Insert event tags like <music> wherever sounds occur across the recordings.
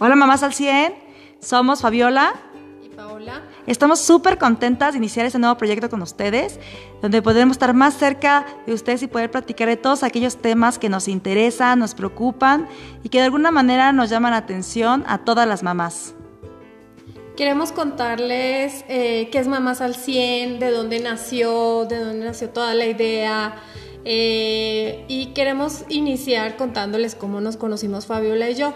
Hola mamás al 100, somos Fabiola y Paola. Estamos súper contentas de iniciar este nuevo proyecto con ustedes, donde podremos estar más cerca de ustedes y poder platicar de todos aquellos temas que nos interesan, nos preocupan y que de alguna manera nos llaman la atención a todas las mamás. Queremos contarles eh, qué es Mamás al 100, de dónde nació, de dónde nació toda la idea. Eh, y queremos iniciar contándoles cómo nos conocimos Fabiola y yo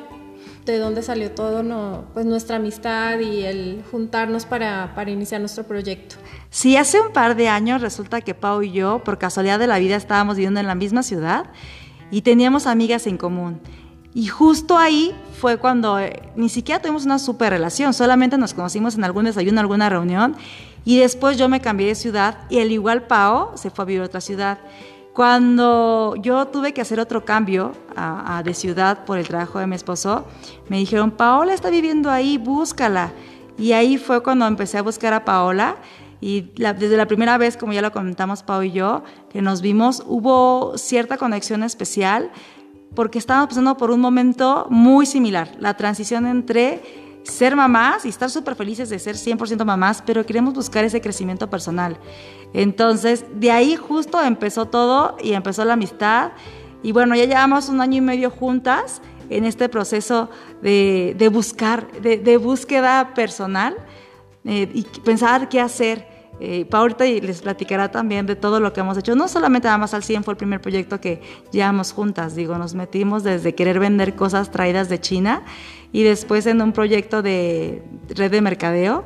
de dónde salió todo no, pues nuestra amistad y el juntarnos para, para, iniciar nuestro proyecto. Sí, hace un par de años resulta que Pau y yo, por casualidad de la vida, estábamos viviendo en la misma ciudad y teníamos amigas en común. Y justo ahí fue cuando eh, ni siquiera tuvimos una super relación, solamente nos conocimos en algún desayuno, alguna reunión, y después yo me cambié de ciudad y al igual Pau se fue a vivir a otra ciudad. Cuando yo tuve que hacer otro cambio a, de ciudad por el trabajo de mi esposo, me dijeron, Paola está viviendo ahí, búscala. Y ahí fue cuando empecé a buscar a Paola. Y desde la primera vez, como ya lo comentamos Pau y yo, que nos vimos, hubo cierta conexión especial porque estábamos pasando por un momento muy similar, la transición entre ser mamás y estar súper felices de ser 100% mamás, pero queremos buscar ese crecimiento personal. Entonces, de ahí justo empezó todo y empezó la amistad. Y bueno, ya llevamos un año y medio juntas en este proceso de, buscar, de, búsqueda personal eh, y pensar qué hacer. Eh, les platicará también de todo lo que hemos hecho. No solamente Mamás al 100 fue el primer proyecto que llevamos juntas, digo, nos metimos desde querer vender cosas traídas de China y después en un proyecto de red de mercadeo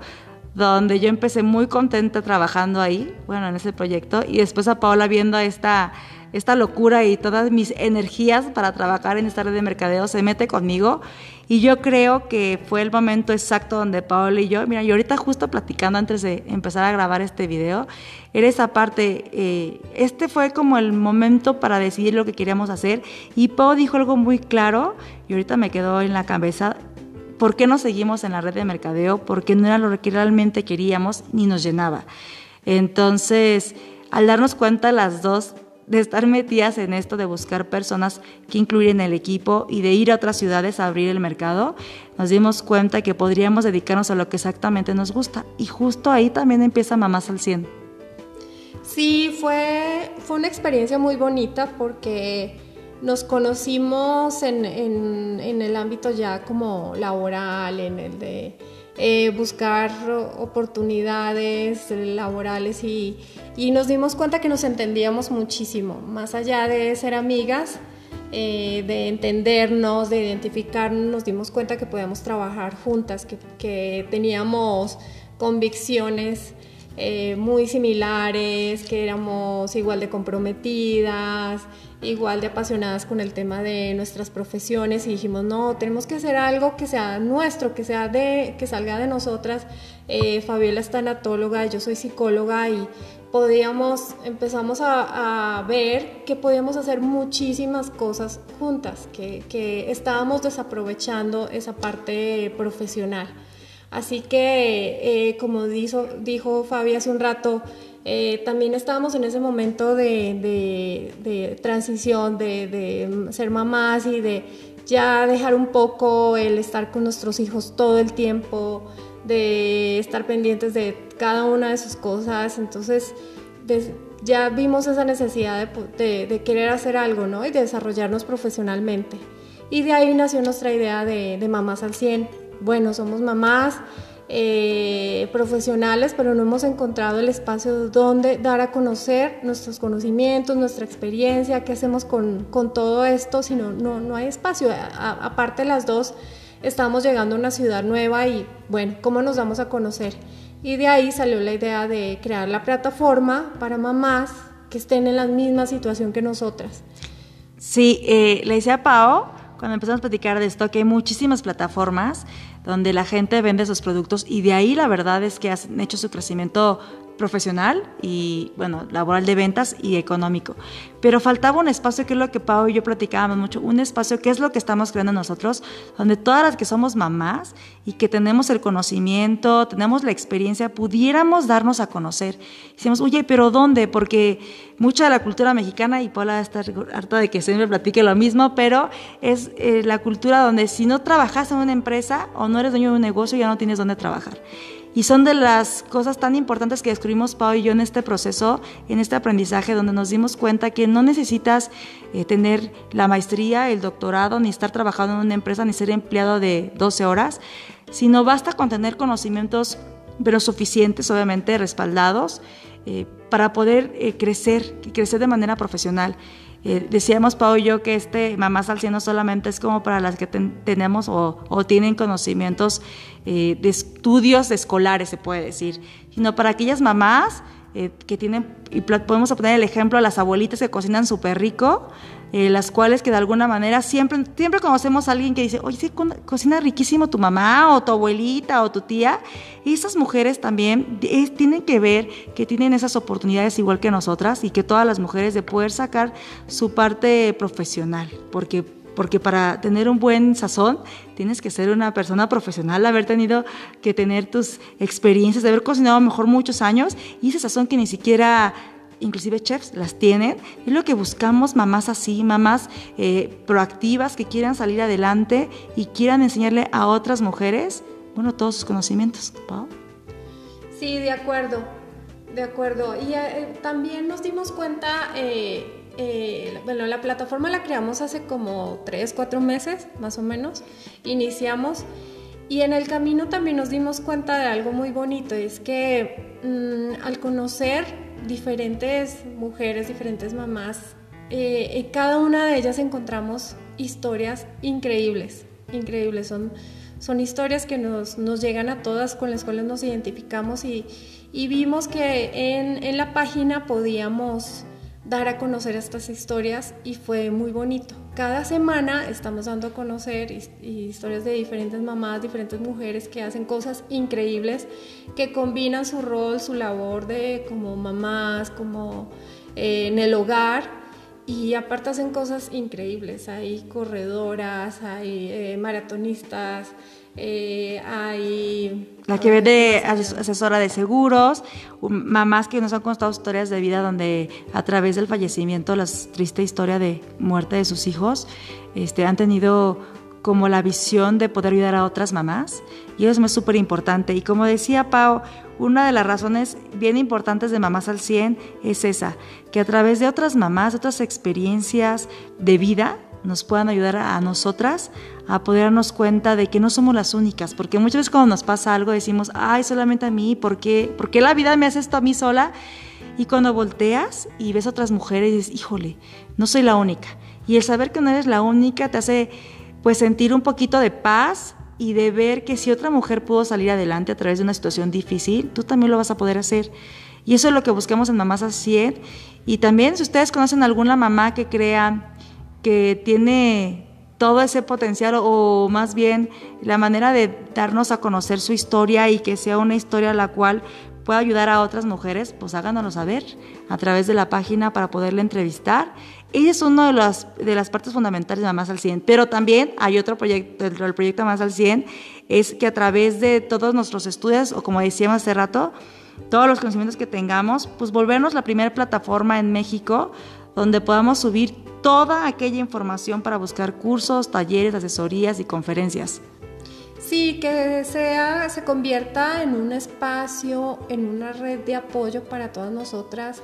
donde yo empecé muy contenta trabajando ahí, bueno, en ese proyecto, y después a Paola viendo esta, esta locura y todas mis energías para trabajar en esta red de mercadeo, se mete conmigo, y yo creo que fue el momento exacto donde Paola y yo, mira, y ahorita justo platicando antes de empezar a grabar este video, era esa parte, eh, este fue como el momento para decidir lo que queríamos hacer, y Pau dijo algo muy claro, y ahorita me quedó en la cabeza, ¿Por qué no seguimos en la red de mercadeo? Porque no era lo que realmente queríamos ni nos llenaba. Entonces, al darnos cuenta las dos de estar metidas en esto de buscar personas que incluir en el equipo y de ir a otras ciudades a abrir el mercado, nos dimos cuenta que podríamos dedicarnos a lo que exactamente nos gusta. Y justo ahí también empieza Mamás al 100. Sí, fue, fue una experiencia muy bonita porque nos conocimos en, el ámbito ya como laboral, en el de eh, buscar oportunidades laborales y, nos dimos cuenta que nos entendíamos muchísimo, más allá de ser amigas, eh, de entendernos, de identificarnos, nos dimos cuenta que podíamos trabajar juntas, que, teníamos convicciones. Eh, muy similares, que éramos igual de comprometidas, igual de apasionadas con el tema de nuestras profesiones y dijimos, no, tenemos que hacer algo que sea nuestro, que, sea de, que salga de nosotras. Eh, Fabiola es tanatóloga, yo soy psicóloga y podíamos, empezamos a, ver que podíamos hacer muchísimas cosas juntas, que, que estábamos desaprovechando esa parte profesional. Así que, eh, como dijo, Fabi hace un rato, eh, también estábamos en ese momento de, transición, de, ser mamás y de ya dejar un poco el estar con nuestros hijos todo el tiempo, de estar pendientes de cada una de sus cosas. Entonces, ya vimos esa necesidad de, querer hacer algo, ¿no? Y de desarrollarnos profesionalmente. Y de ahí nació nuestra idea de, de mamás al 100. Bueno, somos mamás, eh, profesionales, pero no hemos encontrado el espacio donde dar a conocer nuestros conocimientos, nuestra experiencia, qué hacemos con, con todo esto, si no, no, hay espacio. aparte las dos, estamos llegando a una ciudad nueva y bueno, ¿cómo nos damos a conocer? Y de ahí salió la idea de crear la plataforma para mamás que estén en la misma situación que nosotras. Sí, eh, le decía a Pao, cuando empezamos a platicar de esto, que hay muchísimas plataformas donde la gente vende sus productos y de ahí la verdad es que han hecho su crecimiento profesional y, bueno, laboral de ventas y económico. Pero faltaba un espacio que es lo que Pau y yo platicábamos mucho, un espacio que es lo que estamos creando nosotros, donde todas las que somos mamás y que tenemos el conocimiento, tenemos la experiencia, pudiéramos darnos a conocer. Decimos, oye, pero ¿dónde? Porque mucha de la cultura mexicana, y Paula está harta de que siempre platique lo mismo, pero es eh, la cultura donde si no trabajas en una empresa o no eres dueño de un negocio, ya no tienes dónde trabajar. Y son de las cosas tan importantes que descubrimos Pau y yo en este proceso, en este aprendizaje, donde nos dimos cuenta que no necesitas eh, tener la maestría, el doctorado, ni estar trabajando en una empresa, ni ser empleado de 12 horas, sino basta con tener conocimientos, pero suficientes, obviamente, respaldados, eh, para poder eh, crecer, crecer de manera profesional. Eh, decíamos Pau y yo que este Mamás al solamente es como para las que tenemos o, tienen conocimientos eh, de estudios escolares, se puede decir, sino para aquellas mamás eh, que tienen, y podemos poner el ejemplo las abuelitas que cocinan súper rico, eh, las cuales que de alguna manera siempre, siempre conocemos a alguien que dice, oye, cocina riquísimo tu mamá o tu abuelita o tu tía. Y esas mujeres también tienen que ver que tienen esas oportunidades igual que nosotras y que todas las mujeres de poder sacar su parte profesional, porque porque para tener un buen sazón tienes que ser una persona profesional, haber tenido que tener tus experiencias, de haber cocinado mejor muchos años y ese sazón que ni siquiera inclusive chefs las tienen. Es lo que buscamos, mamás así, mamás eh, proactivas que quieran salir adelante y quieran enseñarle a otras mujeres, bueno, todos sus conocimientos. Sí, de acuerdo, de acuerdo. Y eh, también nos dimos cuenta, eh, bueno, la plataforma la creamos hace como tres, cuatro meses, más o menos. Iniciamos. Y en el camino también nos dimos cuenta de algo muy bonito, es que mm, al conocer diferentes mujeres, diferentes mamás, eh, en cada una de ellas encontramos historias increíbles, increíbles. Son, son historias que nos, nos llegan a todas, con las cuales nos identificamos y, y vimos que en, en la página podíamos dar a conocer estas historias y fue muy bonito. Cada semana estamos dando a conocer historias de diferentes mamás, diferentes mujeres que hacen cosas increíbles, que combinan su rol, su labor de como mamás, como eh, en el hogar y aparte hacen cosas increíbles. Hay corredoras, hay eh, maratonistas, eh, hay... La que vende asesora de seguros, mamás que nos han contado historias de vida donde a través del fallecimiento, la triste historia de muerte de sus hijos, este, han tenido como la visión de poder ayudar a otras mamás y eso es súper importante. Y como decía Pau, una de las razones bien importantes de Mamás al 100 es esa, que a través de otras mamás, otras experiencias de vida, nos puedan ayudar a nosotras a poder darnos cuenta de que no somos las únicas, porque muchas veces cuando nos pasa algo decimos, ay, solamente a mí, ¿por qué, ¿por qué la vida me hace esto a mí sola? Y cuando volteas y ves a otras mujeres dices, híjole, no soy la única. Y el saber que no eres la única te hace pues sentir un poquito de paz y de ver que si otra mujer pudo salir adelante a través de una situación difícil, tú también lo vas a poder hacer. Y eso es lo que buscamos en Mamás Así. Y también si ustedes conocen alguna mamá que crea que tiene todo ese potencial o más bien la manera de darnos a conocer su historia y que sea una historia la cual pueda ayudar a otras mujeres, pues háganoslo saber a través de la página para poderle entrevistar. Ella es una de las, de las partes fundamentales de Más al 100, pero también hay otro proyecto dentro del proyecto Más al 100, es que a través de todos nuestros estudios, o como decíamos hace rato, todos los conocimientos que tengamos, pues volvernos la primera plataforma en México donde podamos subir toda aquella información para buscar cursos, talleres, asesorías y conferencias. Sí, que sea, se convierta en un espacio, en una red de apoyo para todas nosotras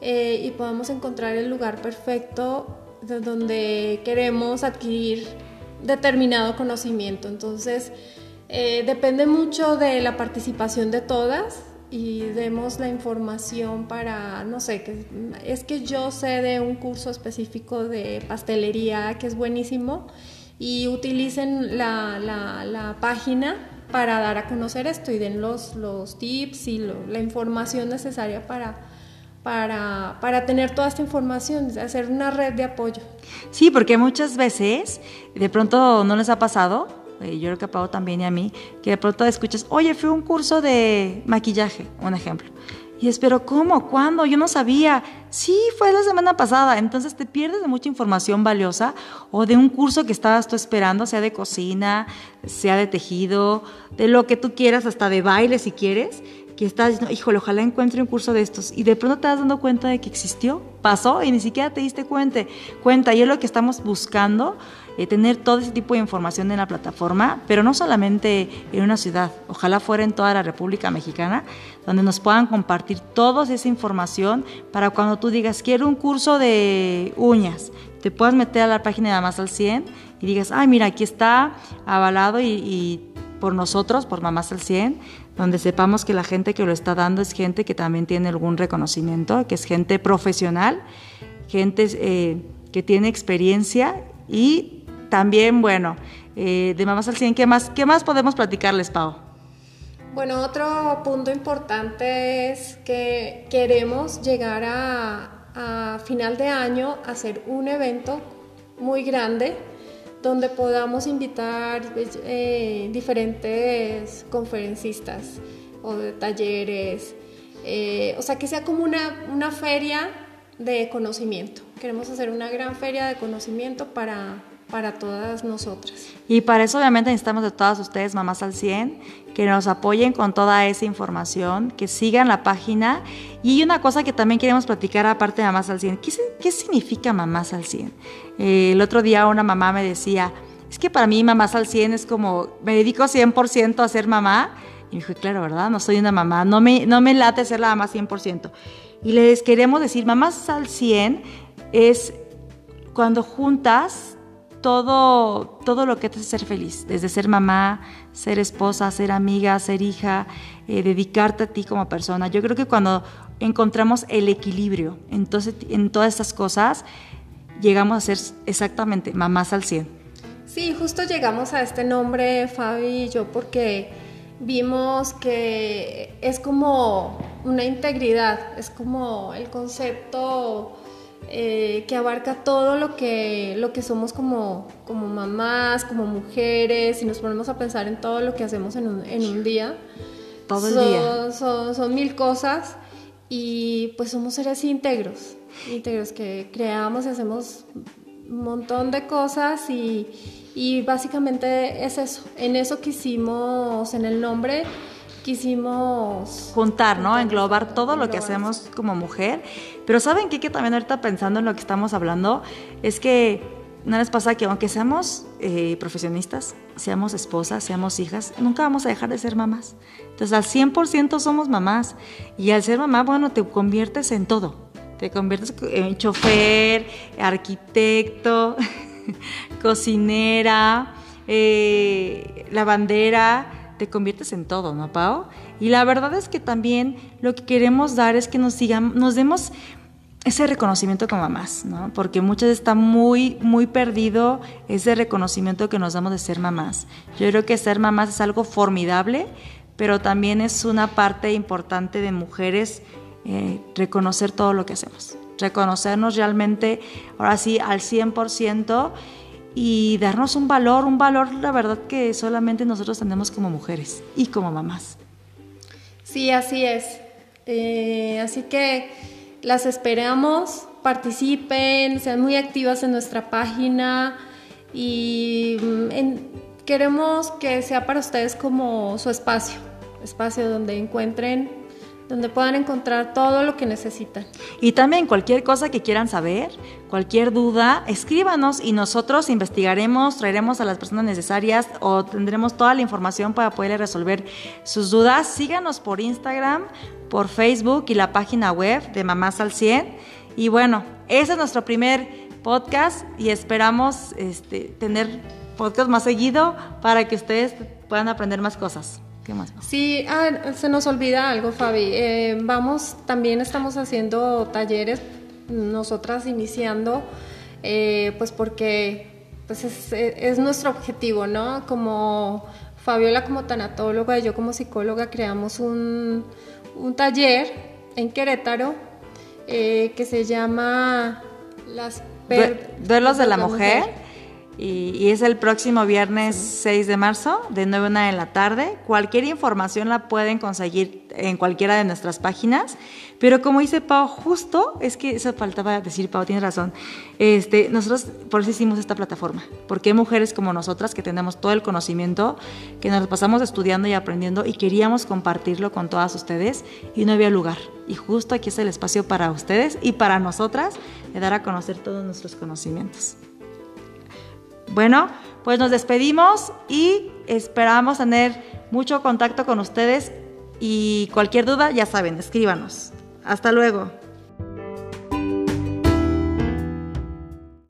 eh, y podamos encontrar el lugar perfecto de donde queremos adquirir determinado conocimiento. Entonces, eh, depende mucho de la participación de todas, y demos la información para, no sé, que, es que yo sé de un curso específico de pastelería que es buenísimo y utilicen la, la, página para dar a conocer esto y den los, los tips y la información necesaria para, para, para, tener toda esta información, hacer una red de apoyo. Sí, porque muchas veces, de pronto no les ha pasado, eh, yo creo que a también y a mí, que de pronto escuchas, oye, fue un curso de maquillaje, un ejemplo. Y Y espero, ¿cómo? ¿Cuándo? Yo no sabía. Sí, fue la semana pasada. Entonces te pierdes de mucha información valiosa o de un curso que estabas tú esperando, sea de cocina, sea de tejido, de lo que tú quieras, hasta de baile si quieres que estás diciendo, híjole, ojalá encuentre un curso de estos. Y de pronto te das dando cuenta de que existió, pasó y ni siquiera te diste cuenta. cuenta. Y es lo que estamos buscando, eh, tener todo ese tipo de información en la plataforma, pero no solamente en una ciudad, ojalá fuera en toda la República Mexicana, donde nos puedan compartir toda esa información para cuando tú digas, quiero un curso de uñas, te puedas meter a la página de Más al 100 y digas, ay, mira, aquí está avalado y, y por nosotros, por Mamás al 100, donde sepamos que la gente que lo está dando es gente que también tiene algún reconocimiento, que es gente profesional, gente eh, que tiene experiencia y también, bueno, eh, de Mamás al 100, ¿qué más, ¿qué más podemos platicarles, Pau? Bueno, otro punto importante es que queremos llegar a, a final de año a hacer un evento muy grande donde podamos invitar eh, diferentes conferencistas o talleres, eh, o sea, que sea como una, una feria de conocimiento. Queremos hacer una gran feria de conocimiento para, para todas nosotras. Y para eso obviamente necesitamos de todas ustedes, mamás al 100, que nos apoyen con toda esa información, que sigan la página. Y una cosa que también queremos platicar aparte de mamás al 100, ¿qué, qué significa mamás al 100? Eh, el otro día una mamá me decía, es que para mí mamás al 100 es como, me dedico 100% a ser mamá. Y me dijo, claro, ¿verdad? No soy una mamá, no me, no me late ser la mamá 100%. Y les queremos decir, mamás al 100 es cuando juntas todo, todo lo que te hace ser feliz, desde ser mamá, ser esposa, ser amiga, ser hija, eh, dedicarte a ti como persona. Yo creo que cuando encontramos el equilibrio entonces, en todas estas cosas, llegamos a ser exactamente mamás al 100. Sí, justo llegamos a este nombre, Fabi y yo, porque vimos que es como una integridad, es como el concepto eh, que abarca todo lo que, lo que somos como, como mamás, como mujeres, y nos ponemos a pensar en todo lo que hacemos en un, en un día. Todo el día. Son, son, mil cosas y pues somos seres íntegros, íntegros que creamos y hacemos un montón de cosas y, y básicamente es eso. En eso quisimos, en el nombre, quisimos juntar, ¿no? Englobar todo lo que hacemos como mujer. Pero ¿saben qué? Que también ahorita pensando en lo que estamos hablando, es que no les pasa que aunque seamos eh, profesionistas, seamos esposas, seamos hijas, nunca vamos a dejar de ser mamás. Entonces al 100% somos mamás. Y al ser mamá, bueno, te conviertes en todo. Te conviertes en chofer, arquitecto, <laughs> cocinera, eh, lavandera te conviertes en todo, ¿no, Pau? Y la verdad es que también lo que queremos dar es que nos, sigan, nos demos ese reconocimiento como mamás, ¿no? Porque muchas está muy, muy perdido ese reconocimiento que nos damos de ser mamás. Yo creo que ser mamás es algo formidable, pero también es una parte importante de mujeres eh, reconocer todo lo que hacemos, reconocernos realmente, ahora sí, al 100% y darnos un valor, un valor, la verdad que solamente nosotros tenemos como mujeres y como mamás. Sí, así es. Eh, así que las esperamos, participen, sean muy activas en nuestra página y mm, queremos que sea para ustedes como su espacio, espacio donde encuentren donde puedan encontrar todo lo que necesitan. Y también cualquier cosa que quieran saber, cualquier duda, escríbanos y nosotros investigaremos, traeremos a las personas necesarias o tendremos toda la información para poder resolver sus dudas. Síganos por Instagram, por Facebook y la página web de Mamás al 100. Y bueno, ese es nuestro primer podcast y esperamos este, tener podcast más seguido para que ustedes puedan aprender más cosas. ¿Qué más? Sí, ah, se nos olvida algo, Fabi. Eh, vamos, también estamos haciendo talleres, nosotras iniciando, eh, pues porque pues es, nuestro objetivo, ¿no? Como Fabiola como tanatóloga y yo como psicóloga creamos un, taller en Querétaro eh, que se llama Las Duelos de la, mujer y, es el próximo viernes 6 de marzo, de 9 a 1 de la tarde. Cualquier información la pueden conseguir en cualquiera de nuestras páginas. Pero como dice Pau, justo es que eso faltaba decir, Pau, tienes razón. Este, nosotros por eso hicimos esta plataforma, porque hay mujeres como nosotras que tenemos todo el conocimiento, que nos pasamos estudiando y aprendiendo y queríamos compartirlo con todas ustedes y no había lugar. Y justo aquí es el espacio para ustedes y para nosotras de dar a conocer todos nuestros conocimientos. Bueno, pues nos despedimos y esperamos tener mucho contacto con ustedes y cualquier duda, ya saben, escríbanos. Hasta luego.